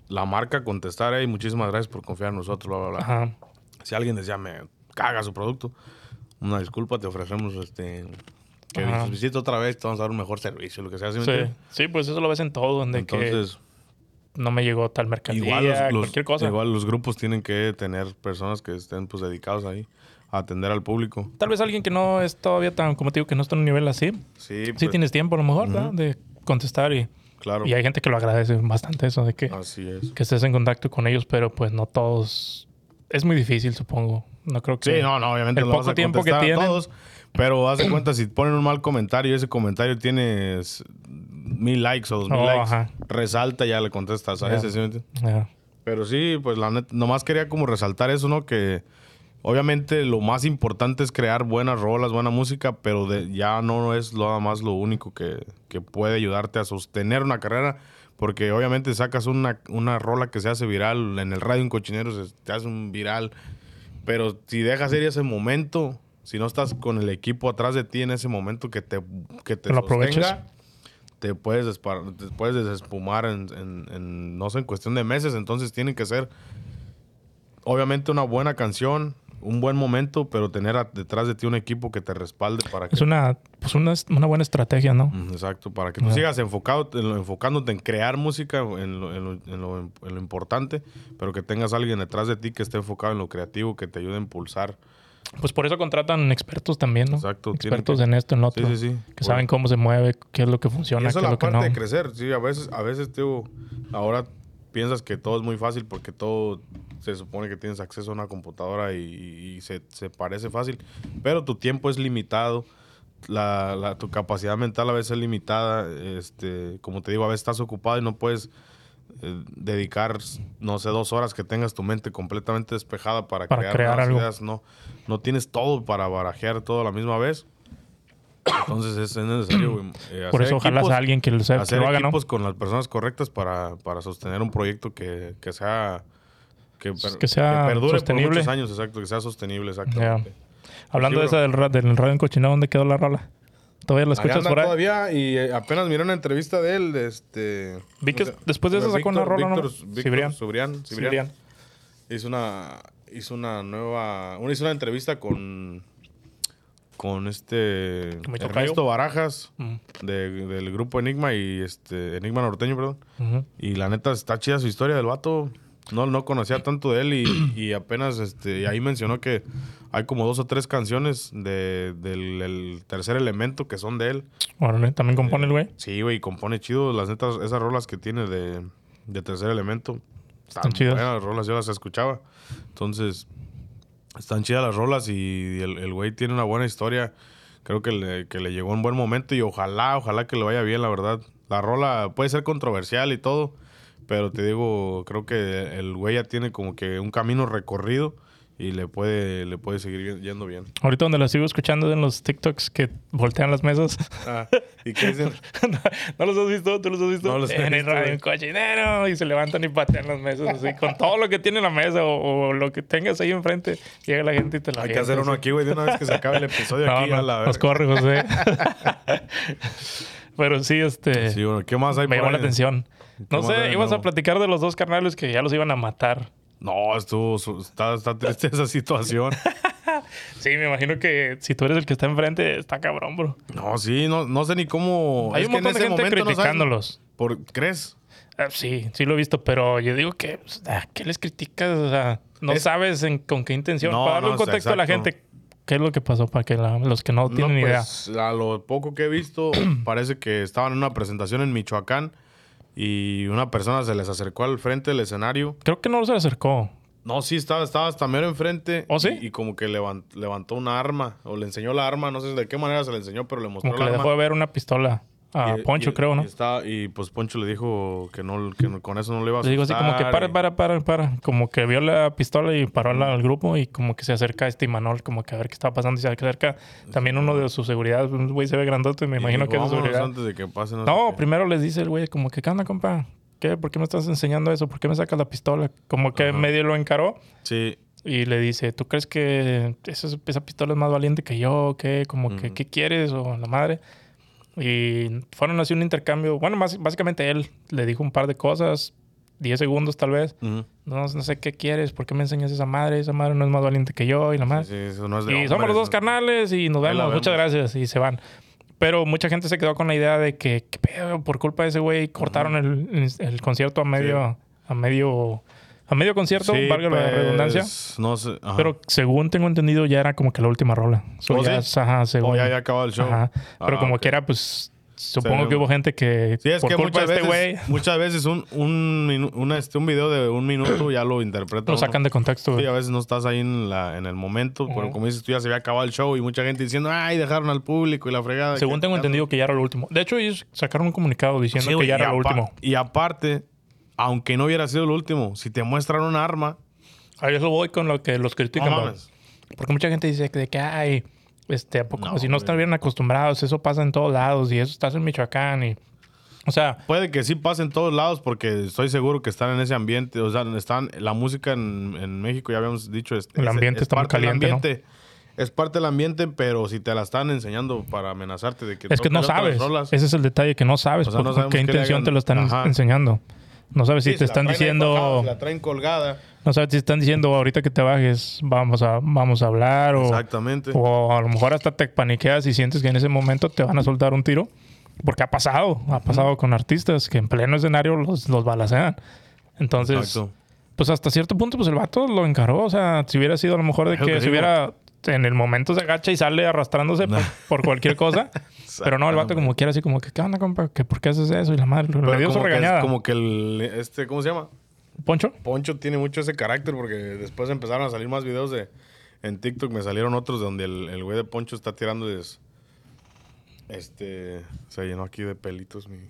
la marca contestar, hey, muchísimas gracias por confiar en nosotros, bla, bla, bla. Ajá. Si alguien decía, me caga su producto, una disculpa, te ofrecemos este, que visite otra vez, te vamos a dar un mejor servicio, lo que sea. ¿sí Sí. pues eso lo ves en todo, donde Entonces, que no me llegó tal mercancía, igual los, cualquier cosa. igual los grupos tienen que tener personas que estén pues dedicados ahí a atender al público. Tal vez alguien que no es todavía tan, como te digo, que no está en un nivel así. Sí, Sí pues, tienes tiempo a lo mejor. Ujú. De contestar y, claro. y hay gente que lo agradece bastante eso, de que, Así es. que estés en contacto con ellos, pero pues no todos... Es muy difícil, supongo. No creo que... Sí, no, no, obviamente el no poco vas a tiempo que a tienen- todos, pero haz de cuenta si ponen un mal comentario y ese comentario tiene mil likes o dos mil Oh, likes, ajá. resalta y ya le contestas a Ya. ese, ¿sí? Ya. Pero sí, pues la neta, nomás quería como resaltar eso, ¿no? Que obviamente lo más importante es crear buenas rolas, buena música, pero de- ya no es nada más lo único que, que puede ayudarte a sostener una carrera, porque obviamente sacas una, una rola que se hace viral en el radio en cochinero, se te hace un viral, pero si dejas ir ese momento, si no estás con el equipo atrás de ti en ese momento que te, que te Lo sostenga, te puedes, te puedes desespumar en, en- en, no sé, en cuestión de meses. Entonces tiene que ser, obviamente, una buena canción, un buen momento, pero tener a- detrás de ti un equipo que te respalde para que... Es una, pues una, una buena estrategia, ¿no? Exacto, para que tú sigas enfocado, en lo- enfocándote en crear música, en lo, en lo- en lo- en lo importante, pero que tengas alguien detrás de ti que esté enfocado en lo creativo, que te ayude a impulsar Pues por eso contratan expertos también, ¿no? Exacto. Expertos que- en esto, en lo Sí, otro. sí, sí. Que saben cómo se mueve, qué es lo que Y funciona, eso qué es es la lo que parte no. de crecer. Sí, a veces, a veces, tío, ahora piensas que todo es muy fácil porque todo se supone que tienes acceso a una computadora y, y se, se parece fácil. Pero tu tiempo es limitado. La, la- tu capacidad mental a veces es limitada. Este, como te digo, a veces estás ocupado y no puedes eh, dedicar, no sé, dos horas que tengas tu mente completamente despejada para, Para crear, crear algo. ideas. No, no tienes todo para barajear todo a la misma vez. Entonces es, es necesario güey, eh, Por hacer eso ojalá sea alguien que lo, sepa, que hacer lo haga, ¿no? equipos con las personas correctas para, para sostener un proyecto que, que sea que, per- Que sea perdure sostenible. por muchos años, exacto, que sea sostenible, exactamente. Hablando Sí, de esa del, del radio encochinado, ¿dónde quedó la rola? ¿Todavía la escuchas por ahí? todavía y eh, apenas miré una entrevista de él, de este Vi que ¿cómo se- después de eso Víctor- sacó una rola, ¿no? Víctor, Víctor Cibrián. Cibrián, Cibrián. Cibrián. Hizo una hizo una nueva, una hizo una entrevista con con este. Ernesto Barajas de- del grupo Enigma y este Enigma norteño, perdón. Y la neta está chida su historia del vato. No, no conocía tanto de él y, y apenas este, y ahí mencionó que hay como dos o tres canciones de, del el tercer elemento que son de él. Órale, también compone el güey. Sí, güey, compone chido. Las netas, esas rolas que tiene de, de tercer elemento. Están chidas. buenas las rolas, yo las escuchaba. Entonces, están chidas las rolas y el el güey tiene una buena historia. Creo que le, que le llegó en buen momento y ojalá, ojalá que le vaya bien, la verdad. La rola puede ser controversial y todo, pero te digo, creo que el güey ya tiene como que un camino recorrido y le puede, le puede seguir yendo bien. Ahorita donde la sigo escuchando en los TikToks que voltean las mesas. Ah, ¿Y qué dicen? ¿No los has visto? ¿Tú los has visto? No los en visto, un cochinero. Y se levantan y patean las mesas así. Con todo lo que tiene la mesa o, o lo que tengas ahí enfrente. Llega la gente y te la Hay que hacer uno aquí, güey, de una vez que se acabe el episodio No, aquí no, a la verga. corre, José. Pero sí, este... Sí, bueno, ¿qué más hay me por llamó la atención. No sé, ibas a platicar de los dos carnales que ya los iban a matar. No, estuvo, está, está triste esa situación. Sí, me imagino que si tú eres el que está enfrente, está cabrón, bro. No, sí, no, no sé ni cómo. Hay es un que en montón de ese gente momento no criticándolos. ¿Por, ¿Crees? Ah, sí, sí lo he visto, pero yo digo que, pues, ah, ¿qué les criticas? O sea, no Es- sabes en- con qué intención. No, para darle no, un contexto a la gente, ¿qué es lo que pasó? Para que la- los que no tienen no, idea. pues, a lo poco que he visto, parece que estaban en una presentación en Michoacán y una persona se les acercó al frente del escenario. Creo que no se le acercó. No, sí, estaba, estaba hasta mero enfrente. ¿Oh, sí? Y, y como que levan- levantó una arma o le enseñó la arma. No sé de qué manera se le enseñó, pero le mostró Como que la le arma. dejó de ver una pistola a Y- Poncho, y- creo, ¿no? Y, estaba- y, pues Poncho le dijo que no, que no- con eso no le iba a Le digo así como que asustar para, para, para, para. Como que vio la pistola y paró al- al grupo y como que se acerca a este Imanol, como que a ver qué estaba pasando y se acerca también uno de su seguridad. Un güey se ve grandote, me imagino dijo, que es "Vámonos seguridad. antes de que pase no sé No, qué". primero les dice el güey como que, ¿qué onda, compa? ¿Qué? ¿Por qué me estás enseñando eso? ¿Por qué me sacas la pistola? Como que Ajá. medio lo encaró Sí, y le dice, ¿tú crees que esa, esa pistola es más valiente que yo? ¿Qué? Como que. ¿qué quieres? O la madre. Y fueron así un intercambio. Bueno, más, básicamente él le dijo un par de cosas, 10 segundos tal vez. ujú. No, no sé qué quieres, ¿por qué me enseñas esa madre? Esa madre no es más valiente que yo y la madre. Sí, sí, eso no es de Y hombres, somos los dos carnales y nos la vemos. Muchas vemos. gracias. Y se van. Pero mucha gente se quedó con la idea de que, ¿qué pedo? Por culpa de ese güey cortaron el, el concierto a medio, a medio, a medio concierto, Sí, valga la pues, redundancia. No sé. ajá. Pero según tengo entendido, ya era como que la última rola. So, ¿Oh, ya sí? ajá, según. O ya había acabado el show. Ajá. Pero Ah, como ok. que era, pues, supongo Sí, que hubo gente que Sí, es por que culpa muchas de este güey veces, muchas veces un, un, este, un video de un minuto ya lo interpreta. lo sacan de contexto. Sí, a veces no estás ahí en, la, en el momento, pero como dices tú, ya se había acabado el show y mucha gente diciendo, ay, dejaron al público y la fregada. Según tengo entendido que ya era lo último. De hecho, ellos sacaron un comunicado diciendo Sí, que ya era lo último. Y aparte, aunque no hubiera sido lo último, si te muestran un arma, A eso voy con lo que los no critican. mames. Porque mucha gente dice que, de que ay, este, ¿a poco No, si no están bien acostumbrados, eso pasa en todos lados y eso estás en Michoacán y. O sea, Puede que sí pase en todos lados porque estoy seguro que están en ese ambiente. O sea, están la música en, en México, ya habíamos dicho. Es, El es- ambiente es está muy parte del caliente, ¿no? ambiente. Es parte del ambiente, pero si te la están enseñando para amenazarte de que es que no sabes. Ese es el detalle, que no sabes O sea, por no qué intención te lo están Ajá. enseñando. No sabes si te están diciendo. bajada, la traen colgada. No sabes si están diciendo ahorita que te bajes, vamos a, vamos a hablar. O, Exactamente. o a lo mejor hasta te paniqueas y sientes que en ese momento te van a soltar un tiro. Porque ha pasado, ha pasado con artistas que en pleno escenario los, los balacean. Entonces, Exacto. pues hasta cierto punto, pues el vato lo encaró. O sea, si hubiera sido a lo mejor de que, que se digo. hubiera en el momento se agacha y sale arrastrándose por, por cualquier cosa. pero no, el vato como quiera así como que, ¿qué onda, compa? ¿Que ¿Por qué haces eso? Y la madre Pero le dio su que es regañada. como que el, este, ¿cómo se llama? ¿Poncho? Poncho tiene mucho ese carácter porque después empezaron a salir más videos de... En TikTok me salieron otros donde el, el güey de Poncho está tirando des- Este... Se llenó aquí de pelitos mi...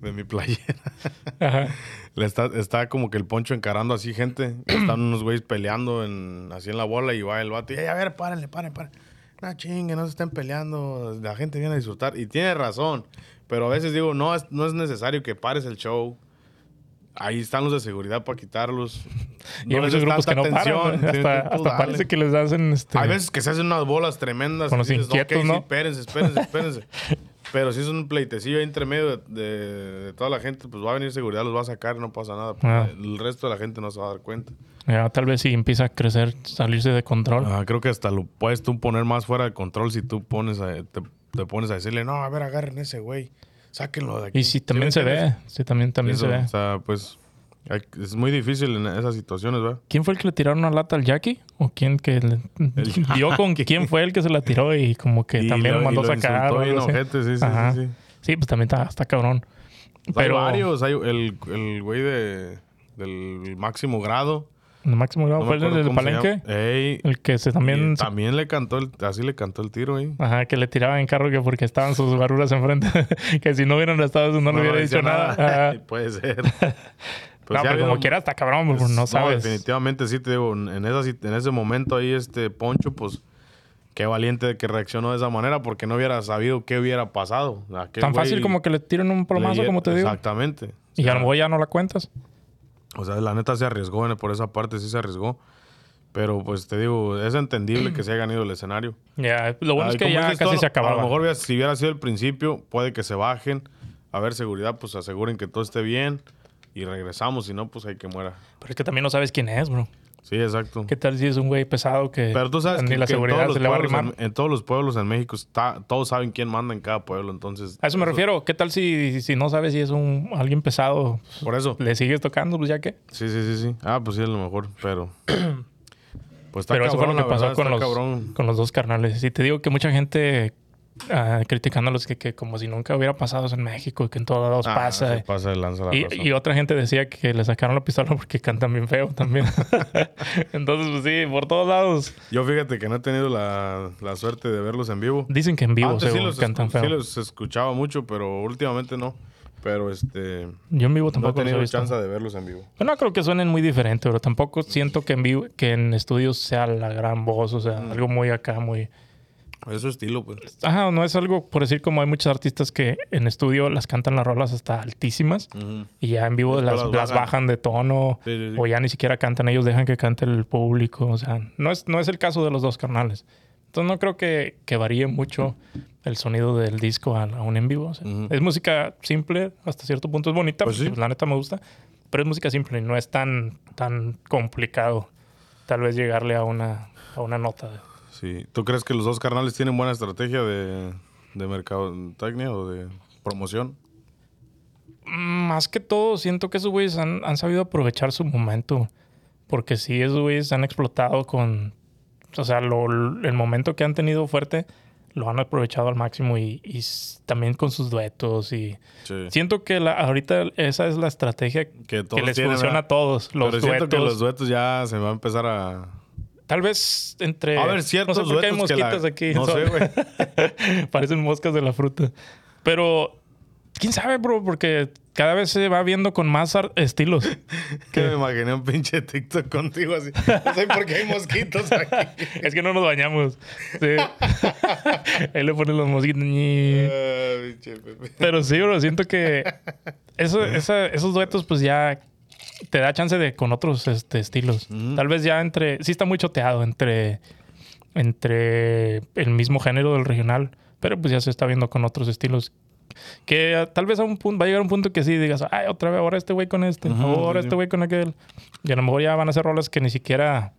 de mi playera. Ajá. Le está, está como que el Poncho encarando así gente. Están unos güeyes peleando en, así en la bola y va el vato. Y, "Ey, a ver, párenle, párenle, párenle. No chingue, no se estén peleando. La gente viene a disfrutar. Y tiene razón. Pero a veces digo, no es, no es necesario que pares el show. Ahí están los de seguridad para quitarlos. Y hay muchos grupos que no paran. Hasta, parece que les hacen este. Hay veces que se hacen unas bolas tremendas. Con y los dices, inquietos, "Ok, sí, ¿no?" espérense, espérense, espérense. Pero si es un pleitecillo entre medio de, de- de toda la gente, pues va a venir seguridad, los va a sacar, no pasa nada. Ah. El resto de la gente no se va a dar cuenta. Ya, tal vez si empieza a crecer, salirse de control. Ah, creo que hasta lo puedes tú poner más fuera de control si tú pones a- te, te pones a decirle, no, a ver, agarren ese güey, sáquenlo de aquí. Y si también ¿Sí se ve, sí, también, también Eso, se ve. O sea, pues es muy difícil en esas situaciones, ¿verdad? ¿Quién fue el que le tiraron una lata al Jackie? ¿O quién que le- dio con quién fue el que se la tiró y como que Y también lo, y mandó lo sacar? o algo ojete, sí, sí, sí, sí. Sí, pues también está, está cabrón. Pues Hay Pero varios, hay el, el güey de, del máximo grado. el máximo grado no fue el del palenque. Ey, El que se también... y también le cantó, el, así le cantó el tiro ahí. Ajá, que le tiraba en carro que porque estaban sus baruras enfrente. que si no hubieran estado, no, le hubiera dicho nada. Puede ser. No, Pues ya pero como quiera está cabrón, porque pues, no sabes. definitivamente sí te digo, en, esa, en ese momento ahí este Poncho, pues qué valiente que reaccionó de esa manera porque no hubiera sabido qué hubiera pasado. Tan fácil como que le tiren un plomazo, le- como te digo. Exactamente. Y O sea, a lo mejor ya no la cuentas. O sea, la neta se arriesgó en- por esa parte, sí se arriesgó. Pero pues te digo, es entendible que se haya ganado el escenario. Ya, lo bueno es que ya casi se A acababa. lo mejor si hubiera sido el principio, puede que se bajen. A ver, seguridad, pues aseguren que todo esté bien y regresamos. Si no, pues hay que muera. Pero es que también no sabes quién es, bro. Sí, exacto. ¿Qué tal si es un güey pesado que Pero tú sabes ni que, la que seguridad se le va a arrimar? en, en todos los pueblos en México está, todos saben quién manda en cada pueblo. Entonces, A eso me refiero. ¿Qué tal si, si no sabes si es un alguien pesado? Por eso. Le sigues tocando, pues ya que. Sí, sí, sí, sí. Ah, pues sí, a lo mejor, pero. Pues está Pero eso fue lo cabrón, que pasó verdad, con los, cabrón. con los dos carnales. Y te digo que mucha gente ah, criticándolos que, que como si nunca hubiera pasado en México y que en todos lados Ah, pasa. pasa lanza la Y, y otra gente decía que le sacaron la pistola porque cantan bien feo también. Entonces, pues sí, por todos lados. Yo fíjate que no he tenido la, la suerte de verlos en vivo. Dicen que en vivo Antes sí según los, cantan feo. sí los escuchaba mucho, pero últimamente no. Pero este. Yo en vivo No he tampoco los he tenido chance de verlos en vivo. No creo que suenen muy diferente, pero tampoco siento que en vivo, que en estudios sea la gran voz, o sea, algo muy acá, muy... Es su estilo, pues. Ajá, no es algo, por decir, como hay muchos artistas que en estudio las cantan las rolas hasta altísimas y ya en vivo las, bajan. de tono Sí, sí, sí. o ya ni siquiera cantan ellos, dejan que cante el público, o sea, no es, no es el caso de los dos carnales. Entonces no creo que, que varíe mucho el sonido del disco a, a un en vivo. o sea, Ujú. Es música simple, hasta cierto punto es bonita, Pues pues la neta me gusta, pero es música simple y no es tan, tan complicado tal vez llegarle a una, a una nota. Sí. ¿Tú crees que los dos carnales tienen buena estrategia de, de mercadotecnia o de promoción? Más que todo, siento que esos güeyes han, han sabido aprovechar su momento. Porque sí, esos güeyes han explotado con... O sea, lo- el momento que han tenido fuerte lo han aprovechado al máximo y, también con sus duetos. Y Sí. siento que la, ahorita esa es la estrategia Que les tienen, funciona ¿verdad? a todos. Los Pero siento que los duetos ya se va a empezar a... Tal vez entre... A ver, ciertos No sé por qué hay la- mosquitas aquí. No sé, güey. Parecen moscas de la fruta. Pero, quién sabe, bro, porque cada vez se va viendo con más estilos. Que me imaginé un pinche TikTok contigo así. No sé por qué hay mosquitos aquí. es que no nos bañamos. Sí. Ahí le ponen los mosquitos. Ah. Pero sí, bro, siento que eso- esa- esos duetos, pues ya te da chance de con otros este, estilos. Ujú. Tal vez ya entre. Sí, está muy choteado entre, entre el mismo género del regional, pero pues ya se está viendo con otros estilos. Que ah, tal vez a un punto, va a llegar un punto que sí digas, ay, otra vez, ahora este güey con este, ahora sí, este güey con aquel. Y a lo mejor ya van a ser rolas que ni siquiera,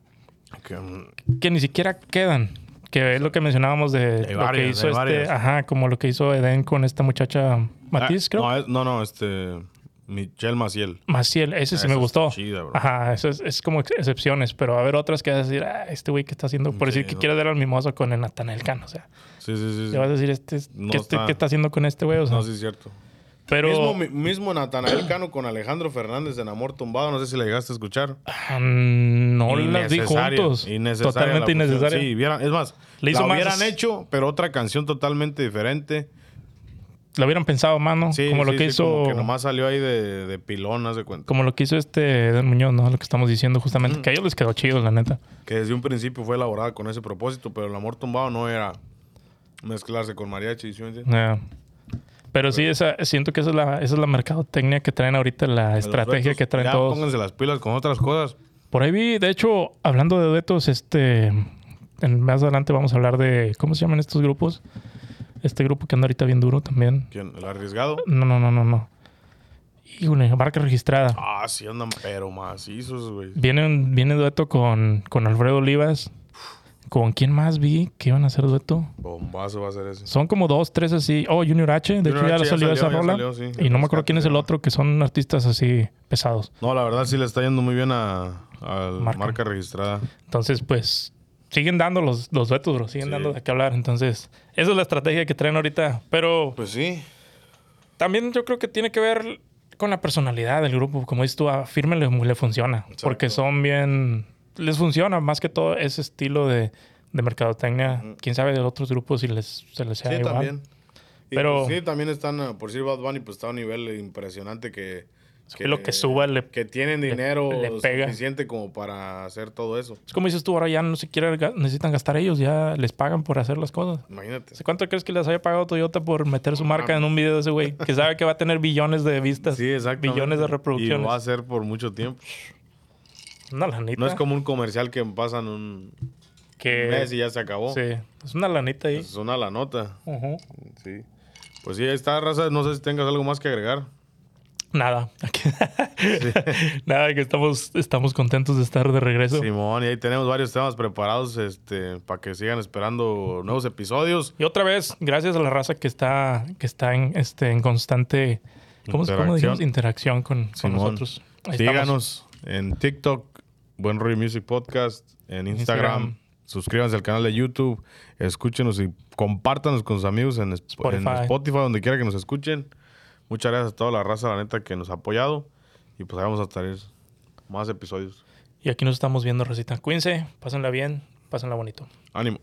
Que, mm, que ni siquiera quedan. Que es lo que mencionábamos de lo varias, que hizo este, varias. ajá, como lo que hizo Eden con esta muchacha Matiz, ah, creo. No, no, este... Michelle Maciel. Maciel, ese sí Esa me gustó. chida, bro. Ajá, eso es, es como ex- excepciones, pero va a haber otras que vas a decir, ah, este güey que está haciendo, por Sí, decir que no. quiere dar al mimoso con el Natanael Cano, o sea, Sí, sí, sí. te vas a decir, este, es- No ¿qué, este- está- qué está haciendo con este güey? O sea, No, sí es cierto. pero Mismo, mi- mismo Natanael Cano con Alejandro Fernández en Amor Tumbado. No sé si le llegaste a escuchar. ah, no las Innecesaria, juntos. innecesaria Totalmente la innecesaria. Sí, vieran- es más, Le hizo la más- hubieran hecho, pero otra canción totalmente diferente. Lo hubieran pensado más, ¿no? Sí, como lo que sí, hizo. Como que nomás salió ahí de, de pilón, haz de cuenta. Como lo que hizo este Eden Muñoz, ¿no? Lo que estamos diciendo justamente. Que a ellos les quedó chido, la neta. Que desde un principio fue elaborada con ese propósito, pero el amor tumbado no era mezclarse con mariachi. ¿sí entiendes? Ya. Pero sí, esa, siento que esa es, la, esa es la mercadotecnia que traen ahorita, la estrategia que traen ya todos. Pónganse las pilas con otras cosas. Por ahí vi, de hecho, hablando de duetos, este. en- más adelante vamos a hablar de. ¿Cómo se llaman estos grupos? Este grupo que anda ahorita bien duro también. ¿Quién? ¿El arriesgado? No, no, no, no, no. Híjole, marca registrada. Ah, sí andan pero macizos, güey. Viene, viene dueto con, con Alfredo Olivas. ¿Con quién más vi que iban a hacer dueto? Bombazo va a ser ese. Son como dos, tres así. Oh, Junior H. De Junior hecho, ya H le ya salió esa rola. salió, sí. y no me acuerdo quién es el Rescate, otro, que son artistas así pesados. No, la verdad sí le está yendo muy bien a, a Marca. marca. registrada. Entonces, pues, siguen dando los, los duetos, bro. Siguen Sí. dando de qué hablar. Entonces, esa es la estrategia que traen ahorita. Pero Pues sí. también yo creo que tiene que ver con la personalidad del grupo. Como dices tú, a Firme le, le funciona. Porque son bien... Les funciona más que todo ese estilo de, de mercadotecnia. Quién sabe de otros grupos si les, se les sea Sí, igual. también. Y Pero- pues sí, también están, por decir Bad Bunny, pues está a un nivel impresionante que... lo que suba le- Que tienen dinero le pega. suficiente como para hacer todo eso. Es como dices tú, ahora ya no siquiera ga- necesitan gastar ellos. Ya les pagan por hacer las cosas. Imagínate. ¿Hace ¿Cuánto crees que les haya pagado Toyota por meter su marca en un video de ese güey? Que sabe que va a tener billones de vistas. Sí, exacto. Billones de Y reproducciones. lo va a hacer por mucho tiempo. Una lanita. No es como un comercial que pasan un que... mes y ya se acabó. Sí, es una lanita ahí. Es una la nota. Ujú. Sí. Pues sí, ahí está, raza. No sé si tengas algo más que agregar. Nada. Nada, que estamos, estamos contentos de estar de regreso. Simón, y ahí tenemos varios temas preparados este, para que sigan esperando nuevos episodios. Y otra vez, gracias a la raza que está, que está en, este, en constante ¿cómo, se- cómo Interacción. dijimos? interacción con, nosotros. Ahí estamos. Síganos en TikTok, Buen Rollo Music Podcast, en Instagram. Instagram. Suscríbanse al canal de YouTube, escúchenos y compártanos con sus amigos en, Sp- en Spotify. Spotify, donde quiera que nos escuchen. Muchas gracias a toda la raza, la neta, que nos ha apoyado. Y pues ahí vamos a traer más episodios. Y aquí nos estamos viendo, Rosita. Cuídense, pásenla bien, pásenla bonito. Ánimo.